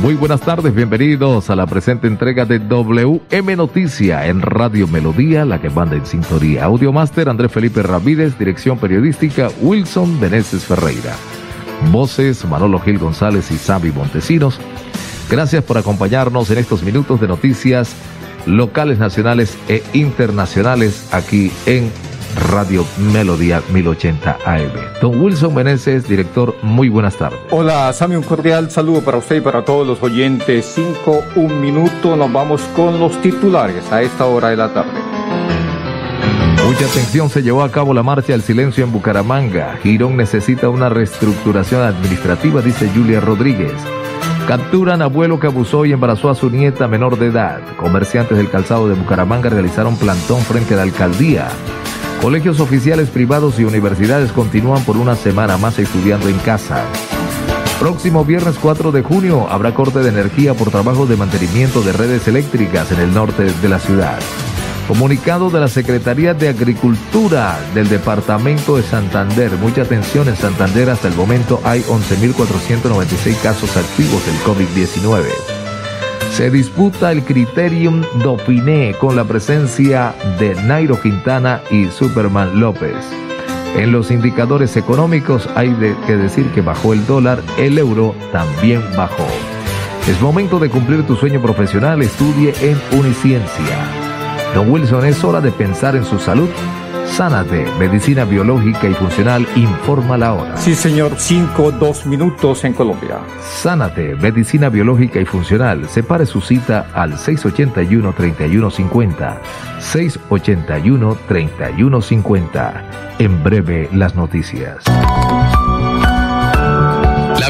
Muy buenas tardes, bienvenidos a la presente entrega de WM Noticia en Radio Melodía, la que manda en sintonía. Audiomaster Andrés Felipe Ramírez, dirección periodística Wilson Beneses Ferreira. Voces Manolo Gil González y Sammy Montesinos. Gracias por acompañarnos en estos minutos de noticias locales, nacionales e internacionales aquí en Radio Melodía 1080 AM. Don Wilson Meneses, director, muy buenas tardes. Hola, Sammy, un cordial saludo para usted y para todos los oyentes. Cinco, un minuto, nos vamos con los titulares a esta hora de la tarde. Mucha atención se llevó a cabo la marcha del silencio en Bucaramanga. Girón necesita una reestructuración administrativa, dice Julia Rodríguez. Capturan abuelo que abusó y embarazó a su nieta menor de edad. Comerciantes del calzado de Bucaramanga realizaron plantón frente a la alcaldía. Colegios oficiales privados y universidades continúan por una semana más estudiando en casa. Próximo viernes 4 de junio habrá corte de energía por trabajo de mantenimiento de redes eléctricas en el norte de la ciudad. Comunicado de la Secretaría de Agricultura del Departamento de Santander. Mucha atención en Santander. Hasta el momento hay 11.496 casos activos del COVID-19. Se disputa el Criterium Dauphiné con la presencia de Nairo Quintana y Superman López. En los indicadores económicos hay que decir que bajó el dólar, el euro también bajó. Es momento de cumplir tu sueño profesional, estudie en Uniciencia. Don Wilson, es hora de pensar en su salud Sánate, Medicina Biológica y Funcional, informa la hora. Sí, señor, 5, 2 minutos en Colombia. Sánate, Medicina Biológica y Funcional. Separe su cita al 681-3150. 681-3150. En breve, las noticias.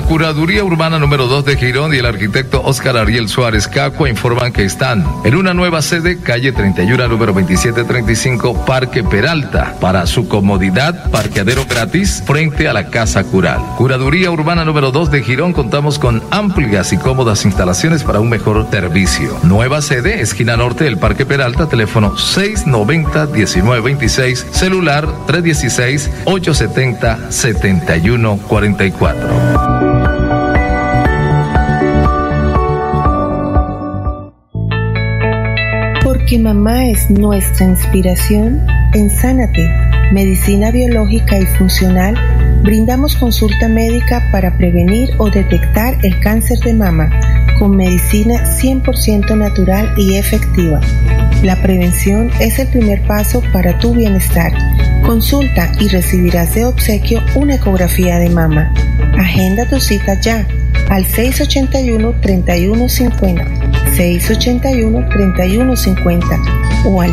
Curaduría Urbana número 2 de Girón y el arquitecto Óscar Ariel Suárez Cacua informan que están en una nueva sede, calle 31, número 2735, Parque Peralta. Para su comodidad, parqueadero gratis frente a la Casa Cural. Curaduría Urbana número 2 de Girón, contamos con amplias y cómodas instalaciones para un mejor servicio. Nueva sede, esquina norte del Parque Peralta, teléfono 690-1926, celular 316-870-7144. Que mamá es nuestra inspiración, en Sánate, Medicina Biológica y Funcional, brindamos consulta médica para prevenir o detectar el cáncer de mama con medicina 100% natural y efectiva. La prevención es el primer paso para tu bienestar. Consulta y recibirás de obsequio una ecografía de mama. Agenda tu cita ya al 681-3150 681-3150 o al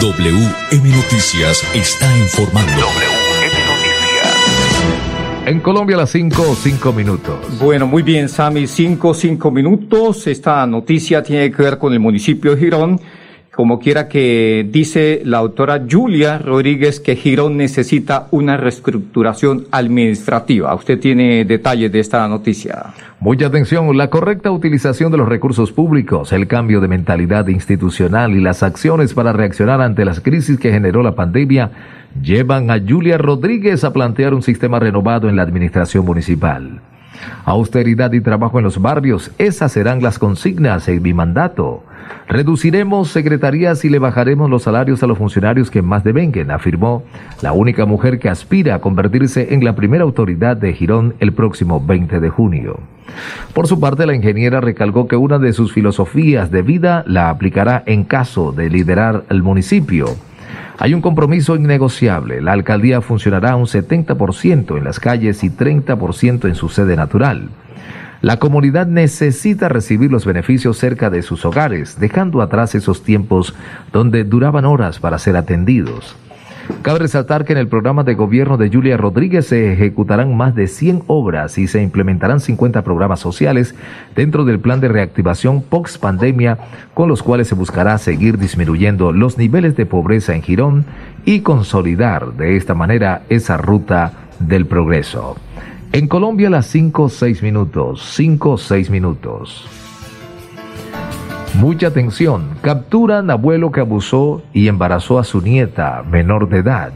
WM Noticias está informando. WM Noticias. En Colombia las 5, 5 minutos. Bueno, muy bien, Sami, 5, 5 minutos. Esta noticia tiene que ver con el municipio de Girón como quiera que dice la autora Julia Rodríguez que Girón necesita una reestructuración administrativa. Usted tiene detalles de esta noticia. Mucha atención, la correcta utilización de los recursos públicos, el cambio de mentalidad institucional y las acciones para reaccionar ante las crisis que generó la pandemia llevan a Julia Rodríguez a plantear un sistema renovado en la administración municipal. Austeridad y trabajo en los barrios, esas serán las consignas en mi mandato. Reduciremos secretarías y le bajaremos los salarios a los funcionarios que más devenguen, afirmó la única mujer que aspira a convertirse en la primera autoridad de Girón el próximo 20 de junio. Por su parte, la ingeniera recalcó que una de sus filosofías de vida la aplicará en caso de liderar el municipio. Hay un compromiso innegociable. La alcaldía funcionará un 70% en las calles y 30% en su sede natural. La comunidad necesita recibir los beneficios cerca de sus hogares, dejando atrás esos tiempos donde duraban horas para ser atendidos. Cabe resaltar que en el programa de gobierno de Julia Rodríguez se ejecutarán más de 100 obras y se implementarán 50 programas sociales dentro del plan de reactivación post pandemia, con los cuales se buscará seguir disminuyendo los niveles de pobreza en Girón y consolidar de esta manera esa ruta del progreso. En Colombia las 5 6 minutos, 5 6 minutos. Mucha atención, capturan abuelo que abusó y embarazó a su nieta menor de edad.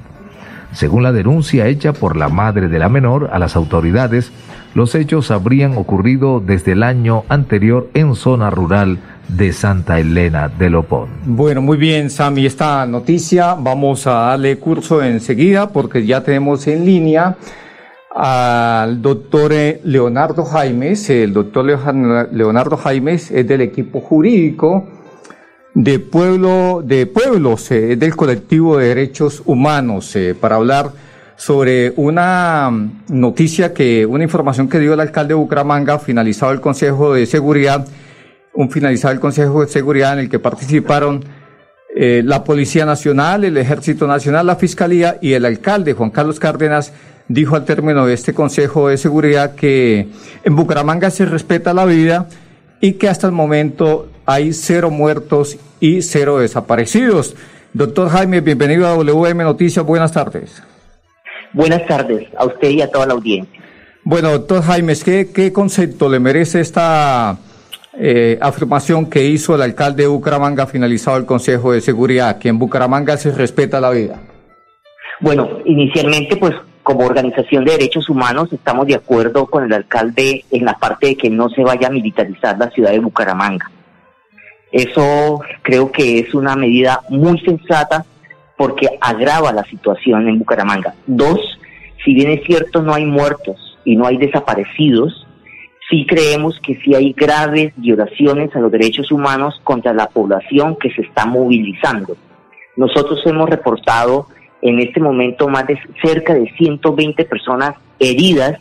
Según la denuncia hecha por la madre de la menor a las autoridades, los hechos habrían ocurrido desde el año anterior en zona rural de Santa Elena de Lopón. Bueno, muy bien, Sami, esta noticia vamos a darle curso enseguida porque ya tenemos en línea al doctor eh, Leonardo Jaimes. El doctor Leonardo Jaimes es del equipo jurídico de pueblo de pueblos, eh, del colectivo de derechos humanos, eh, para hablar sobre una noticia que, una información que dio el alcalde de Bucaramanga, finalizado el Consejo de Seguridad, un finalizado el Consejo de Seguridad en el que participaron la Policía Nacional, el Ejército Nacional, la Fiscalía y el alcalde Juan Carlos Cárdenas dijo al término de este Consejo de Seguridad que en Bucaramanga se respeta la vida y que hasta el momento hay cero muertos y cero desaparecidos. Doctor Jaime, bienvenido a WM Noticias, buenas tardes. Buenas tardes a usted y a toda la audiencia. Bueno, doctor Jaime, ¿qué, qué concepto le merece esta eh, afirmación que hizo el alcalde de Bucaramanga finalizado el Consejo de Seguridad, que en Bucaramanga se respeta la vida? Bueno, inicialmente pues como organización de derechos humanos estamos de acuerdo con el alcalde en la parte de que no se vaya a militarizar la ciudad de Bucaramanga. Eso creo que es una medida muy sensata porque agrava la situación en Bucaramanga. Dos, si bien es cierto no hay muertos y no hay desaparecidos, sí creemos que sí hay graves violaciones a los derechos humanos contra la población que se está movilizando. Nosotros hemos reportado en este momento más de cerca de 120 personas heridas,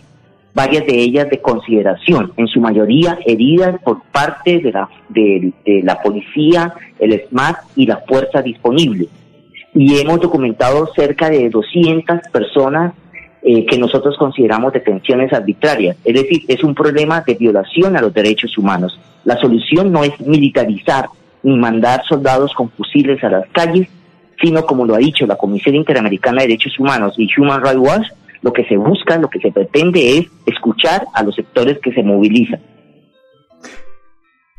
varias de ellas de consideración, en su mayoría heridas por parte de la, de, la policía, el SMAT y la fuerza disponible. Y hemos documentado cerca de 200 personas eh, que nosotros consideramos detenciones arbitrarias. Es decir, es un problema de violación a los derechos humanos. La solución no es militarizar ni mandar soldados con fusiles a las calles, sino como lo ha dicho la Comisión Interamericana de Derechos Humanos y Human Rights Watch, lo que se busca, lo que se pretende es escuchar a los sectores que se movilizan.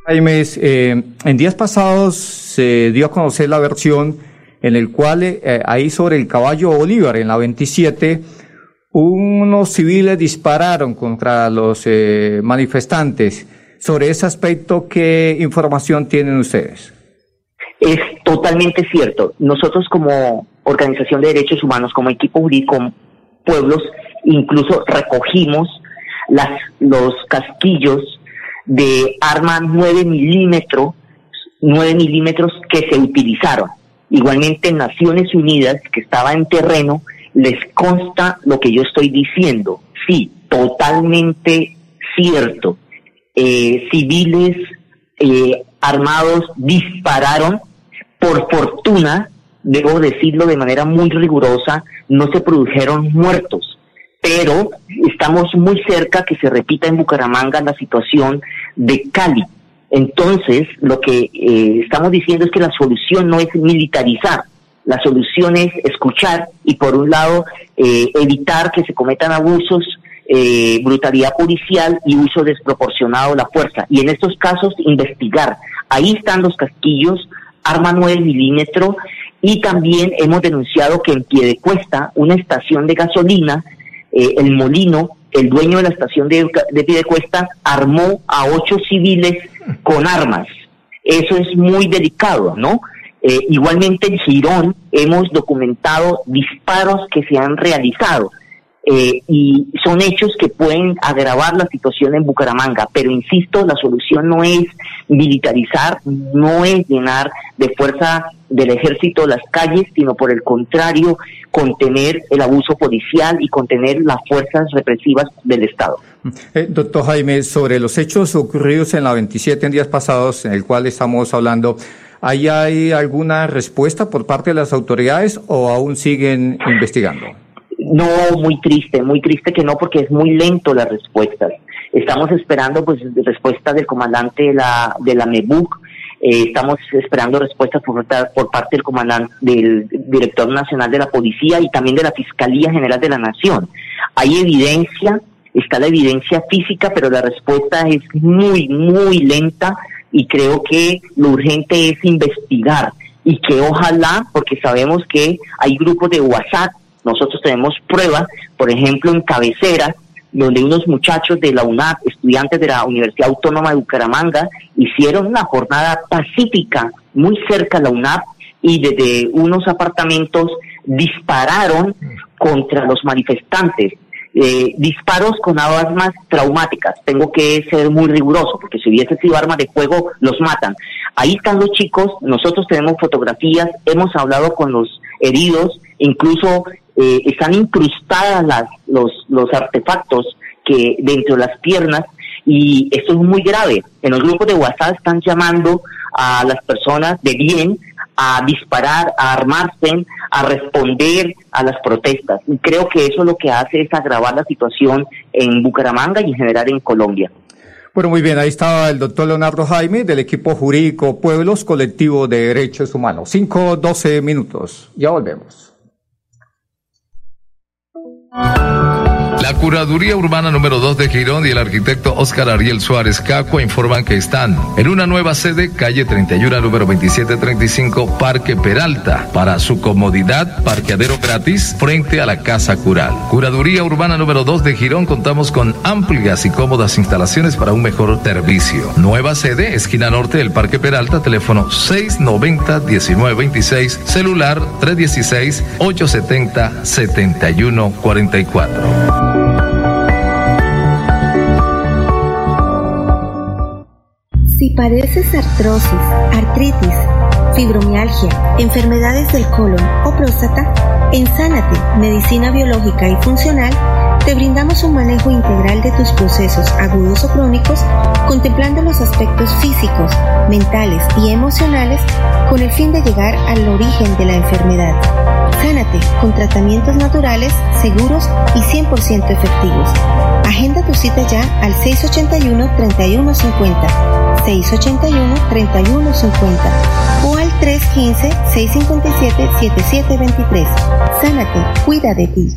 Jaime, eh, en días pasados se dio a conocer la versión en el cual eh, ahí sobre el caballo Bolívar, en la 27, unos civiles dispararon contra los eh, manifestantes. Sobre ese aspecto, ¿qué información tienen ustedes? Es totalmente cierto. Nosotros como organización de derechos humanos, como equipo jurídico pueblos, incluso recogimos las, los casquillos de arma 9 milímetros, 9 milímetros que se utilizaron. Igualmente en Naciones Unidas, que estaba en terreno, les consta lo que yo estoy diciendo. Sí, totalmente cierto. Eh, civiles eh, armados dispararon por fortuna, debo decirlo de manera muy rigurosa, no se produjeron muertos, pero estamos muy cerca que se repita en Bucaramanga la situación de Cali. Entonces, lo que eh, estamos diciendo es que la solución no es militarizar, la solución es escuchar y por un lado eh, evitar que se cometan abusos, eh, brutalidad policial y uso desproporcionado de la fuerza. Y en estos casos investigar. Ahí están los casquillos, arma 9 milímetros y también hemos denunciado que en Piedecuesta, una estación de gasolina, eh, el Molino, el dueño de la estación de, de Piedecuesta, armó a ocho civiles con armas. Eso es muy delicado, ¿no? Eh, igualmente en Girón hemos documentado disparos que se han realizado eh, y son hechos que pueden agravar la situación en Bucaramanga. Pero insisto, la solución no es militarizar, no es llenar de fuerza del ejército las calles, sino por el contrario, contener el abuso policial y contener las fuerzas represivas del Estado. Eh, doctor Jaime, sobre los hechos ocurridos en la 27 en días pasados, en el cual estamos hablando, ¿ahí hay alguna respuesta por parte de las autoridades o aún siguen investigando? No, muy triste, muy triste que no, porque es muy lento las respuestas. Estamos esperando pues respuesta del comandante de la, de la MEBUC, eh, estamos esperando respuestas por, por parte del comandante, del director nacional de la policía y también de la Fiscalía General de la Nación. Hay evidencia, está la evidencia física, pero la respuesta es muy, muy lenta y creo que lo urgente es investigar y que ojalá, porque sabemos que hay grupos de WhatsApp, nosotros tenemos pruebas, por ejemplo, en cabecera, donde unos muchachos de la UNAP, estudiantes de la Universidad Autónoma de Bucaramanga, hicieron una jornada pacífica muy cerca de la UNAP y desde unos apartamentos dispararon contra los manifestantes. Eh, disparos con armas traumáticas. Tengo que ser muy riguroso porque si hubiese sido armas de fuego, los matan. Ahí están los chicos, nosotros tenemos fotografías, hemos hablado con los heridos, incluso eh, están incrustadas las, los, los artefactos que dentro de las piernas y esto es muy grave. En los grupos de WhatsApp están llamando a las personas de bien a disparar, a armarse, a responder a las protestas. Y creo que eso lo que hace es agravar la situación en Bucaramanga y en general en Colombia. Bueno, muy bien, ahí estaba el doctor Leonardo Jaime del equipo jurídico Pueblos Colectivo de Derechos Humanos. Cinco, doce minutos. Ya volvemos. oh La Curaduría Urbana número 2 de Girón y el arquitecto Oscar Ariel Suárez Caco informan que están en una nueva sede, calle 31, número 2735, Parque Peralta. Para su comodidad, parqueadero gratis frente a la Casa Cural. Curaduría Urbana número 2 de Girón, contamos con amplias y cómodas instalaciones para un mejor servicio. Nueva sede, esquina norte del Parque Peralta, teléfono 690-1926, celular 316-870-7144. Padeces artrosis, artritis, fibromialgia, enfermedades del colon o próstata, en Sánate, Medicina Biológica y Funcional, te brindamos un manejo integral de tus procesos agudos o crónicos, contemplando los aspectos físicos, mentales y emocionales con el fin de llegar al origen de la enfermedad. Sánate con tratamientos naturales, seguros y 100% efectivos. Agenda tu cita ya al 681-3150, 681-3150 o al 315-657-7723. Sánate, cuida de ti.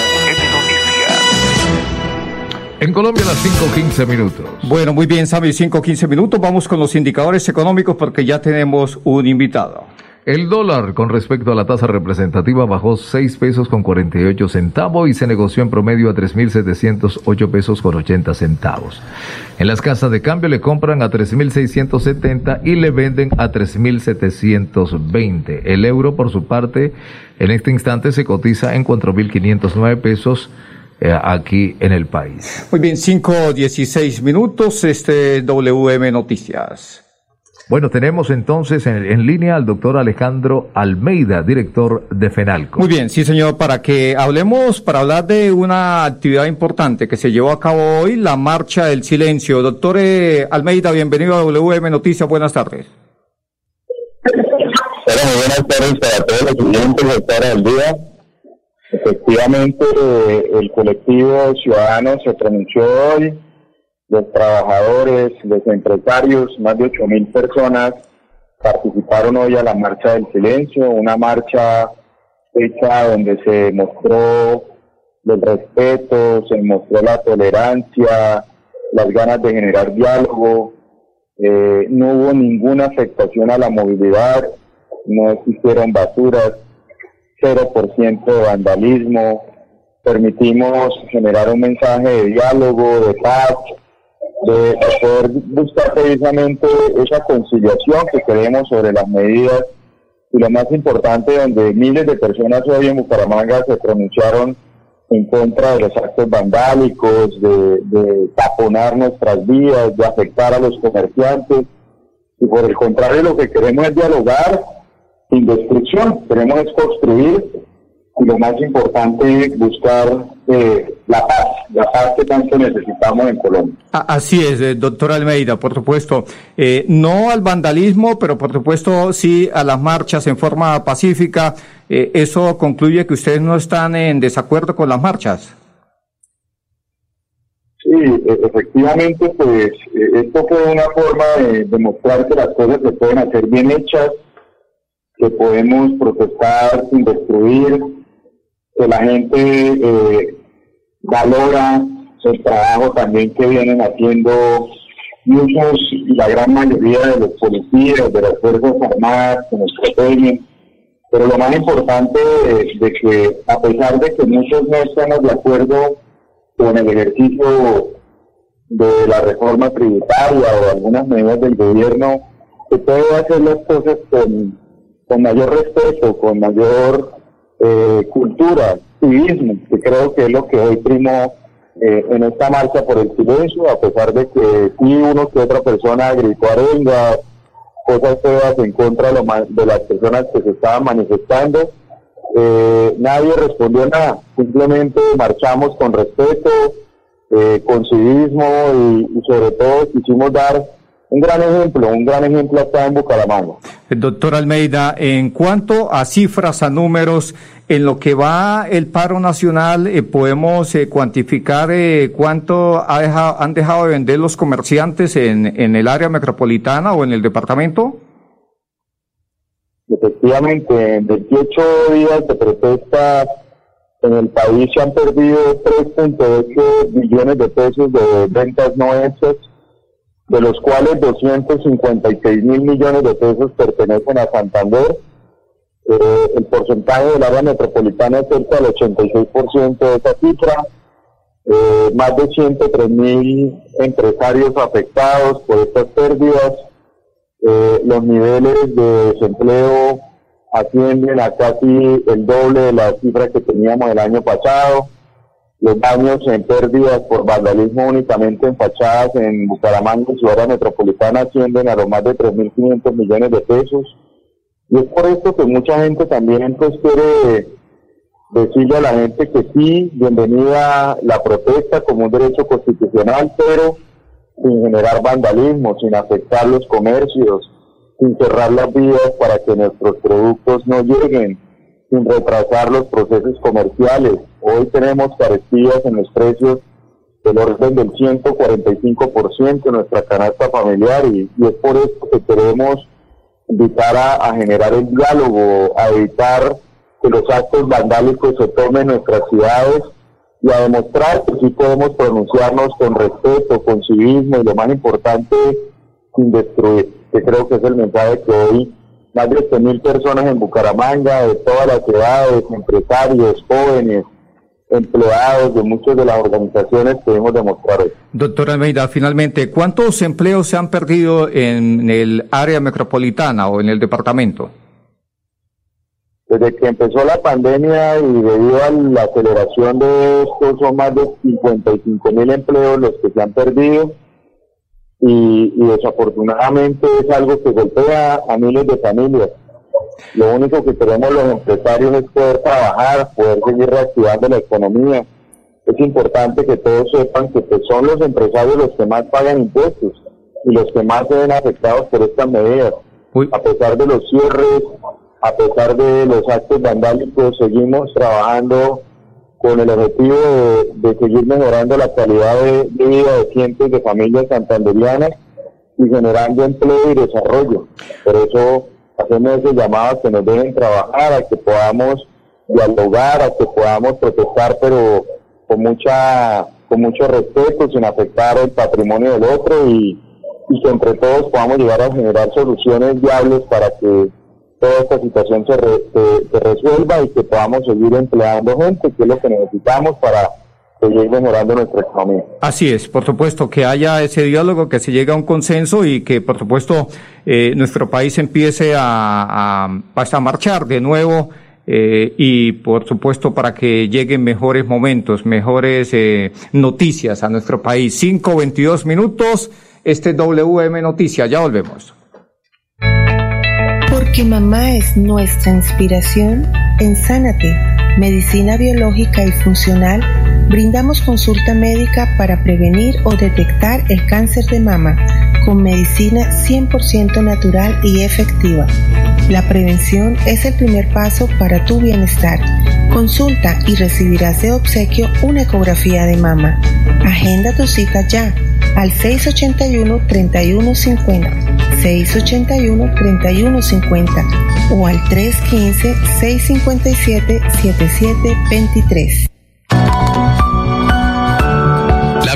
En Colombia las 5.15 minutos. Bueno, muy bien, Sammy, 5.15 minutos. Vamos con los indicadores económicos porque ya tenemos un invitado. El dólar con respecto a la tasa representativa bajó 6 pesos con 48 centavos y se negoció en promedio a 3.708 pesos con 80 centavos. En las casas de cambio le compran a 3.670 y le venden a 3.720. El euro por su parte en este instante se cotiza en 4.509 pesos eh, aquí en el país. Muy bien, 5.16 minutos, este WM Noticias. Bueno, tenemos entonces en, en, línea al doctor Alejandro Almeida, director de FENALCO. Muy bien, sí señor, para que hablemos, para hablar de una actividad importante que se llevó a cabo hoy, la Marcha del Silencio. Doctor eh, Almeida, bienvenido a WM Noticias, buenas tardes. Bueno, buenas tardes para todos los clientes de del día. Efectivamente, el colectivo ciudadano se pronunció hoy, los trabajadores, los empresarios, más de ocho mil personas participaron hoy a la Marcha del Silencio, una marcha hecha donde se mostró el respeto, se mostró la tolerancia, las ganas de generar diálogo, eh, no hubo ninguna afectación a la movilidad, no existieron basuras, 0% de vandalismo, permitimos generar un mensaje de diálogo, de paz, de, poder buscar precisamente esa conciliación que queremos sobre las medidas y lo más importante, donde miles de personas hoy en Bucaramanga se pronunciaron en contra de los actos vandálicos, de, de taponar nuestras vías, de afectar a los comerciantes. Y por el contrario, lo que queremos es dialogar sin destrucción, queremos construir y lo más importante buscar eh, la paz, la paz que tanto necesitamos en Colombia. Así es, eh, doctor Almeida, por supuesto. Eh, no al vandalismo, pero por supuesto sí a las marchas en forma pacífica. Eh, ¿Eso concluye que ustedes no están en desacuerdo con las marchas? Sí, e, efectivamente, pues esto fue una forma de demostrar que las cosas se pueden hacer bien hechas que podemos protestar sin destruir, que la gente eh, valora el trabajo también que vienen haciendo muchos, la gran mayoría de los policías, de las Fuerzas Armadas que nos protegen. Pero lo más importante es de que a pesar de que muchos no estamos de acuerdo con el ejercicio de la reforma tributaria o algunas medidas del gobierno, se puede hacer las cosas con con mayor respeto, con mayor eh, cultura, civismo, que creo que es lo que hoy primó eh, en esta marcha por el silencio, a pesar de que sí uno que otra persona gritó arenga, cosas feas en contra de, las personas que se estaban manifestando. Eh, nadie respondió nada, simplemente marchamos con respeto, con civismo y, y sobre todo quisimos dar un gran ejemplo, un gran ejemplo acá en Bucaramanga. Doctor Almeida, en cuanto a cifras, a números, en lo que va el paro nacional, eh, ¿podemos eh, cuantificar eh, cuánto ha dejado, han dejado de vender los comerciantes en, en el área metropolitana o en el departamento? Efectivamente, en 28 días de protesta en el país se han perdido 3.8 billones de pesos de ventas no hechas de los cuales 256 mil millones de pesos pertenecen a Santander. Eh, el porcentaje del área metropolitana es cerca del 86% de esa cifra. Eh, más de 103 mil empresarios afectados por estas pérdidas. Eh, los niveles de desempleo ascienden a casi el doble de la cifra que teníamos el año pasado. Los daños en pérdidas por vandalismo únicamente en fachadas en Bucaramanga y su área metropolitana ascienden a los más de 3.500 millones de pesos. Y es por esto que mucha gente también pues quiere decirle a la gente que sí, bienvenida la protesta como un derecho constitucional, pero sin generar vandalismo, sin afectar los comercios, sin cerrar las vías para que nuestros productos no lleguen, sin retrasar los procesos comerciales. Hoy tenemos carestías en los precios del orden del 145% en nuestra canasta familiar y, es por esto que queremos invitar a, generar el diálogo, a evitar que los actos vandálicos se tomen en nuestras ciudades y a demostrar que sí podemos pronunciarnos con respeto, con civismo y lo más importante, sin destruir, que creo que es el mensaje que hoy más de 100.000 personas en Bucaramanga, de todas las ciudades, empresarios, jóvenes, empleados de muchas de las organizaciones pudimos demostrar eso. Doctor Almeida, finalmente, ¿cuántos empleos se han perdido en el área metropolitana o en el departamento? Desde que empezó la pandemia y debido a la aceleración de esto, son más de 55 mil empleos los que se han perdido y, y desafortunadamente es algo que golpea a miles de familias. Lo único que queremos los empresarios es poder trabajar, poder seguir reactivando la economía. Es importante que todos sepan que pues, son los empresarios los que más pagan impuestos y los que más se ven afectados por estas medidas. A pesar de los cierres, a pesar de los actos vandálicos, seguimos trabajando con el objetivo de, seguir mejorando la calidad de, vida de cientos de familias santanderianas y generando empleo y desarrollo. Por eso hacemos ese llamado a que nos dejen trabajar, a que podamos dialogar, a que podamos protestar, pero con mucha con mucho respeto, sin afectar el patrimonio del otro y, y que entre todos podamos llegar a generar soluciones viables para que toda esta situación se, se resuelva y que podamos seguir empleando gente, que es lo que necesitamos para seguir mejorando nuestra economía. Así es, por supuesto, que haya ese diálogo, que se llegue a un consenso y que, por supuesto, eh, nuestro país empiece a, a, marchar de nuevo eh, y, por supuesto, para que lleguen mejores momentos, mejores eh, noticias a nuestro país. 5, 22 minutos, este WM Noticias, ya volvemos. Porque mamá es nuestra inspiración, en Sánate, Medicina Biológica y Funcional, brindamos consulta médica para prevenir o detectar el cáncer de mama con medicina 100% natural y efectiva. La prevención es el primer paso para tu bienestar. Consulta y recibirás de obsequio una ecografía de mama. Agenda tu cita ya al 681-3150, 681-3150 o al 315-657-7723.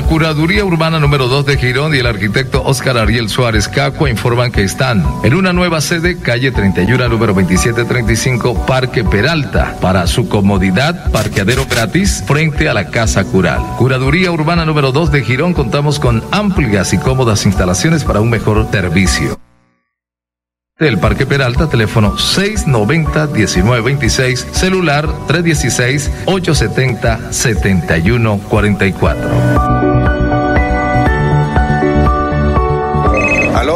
Curaduría Urbana número 2 de Girón y el arquitecto Oscar Ariel Suárez Cacua informan que están en una nueva sede, calle 31, número 2735, Parque Peralta. Para su comodidad, parqueadero gratis frente a la Casa Cural. Curaduría Urbana número 2 de Girón, contamos con amplias y cómodas instalaciones para un mejor servicio. El Parque Peralta, teléfono 690-1926, celular 316-870-7144.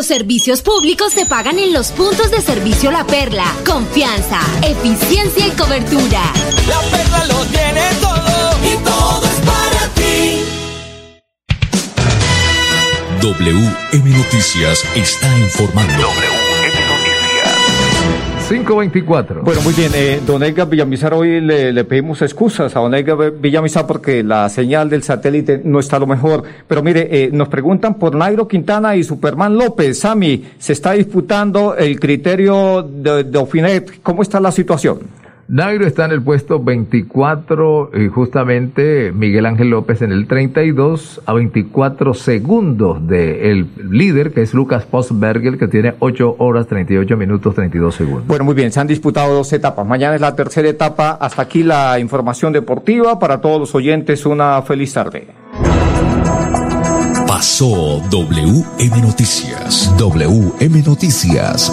Los servicios públicos se pagan en los puntos de servicio La Perla. Confianza, eficiencia y cobertura. La Perla lo tiene todo y todo es para ti. WM Noticias está informando. WM Noticias. 524. Bueno, muy bien. Eh, don Edgar Villamizar, hoy le, pedimos excusas a don Edgar Villamizar porque la señal del satélite no está lo mejor. Pero mire, eh, nos preguntan por Nairo Quintana y Superman López. Sami, se está disputando el criterio de, de Ofinet. ¿Cómo está la situación? Nairo está en el puesto 24 y justamente Miguel Ángel López en el 32 a 24 segundos del líder que es Lucas Postberger que tiene 8 horas 38 minutos 32 segundos. Bueno, muy bien, se han disputado dos etapas. Mañana es la tercera etapa. Hasta aquí la información deportiva. Para todos los oyentes, una feliz tarde. Pasó WM Noticias. WM Noticias.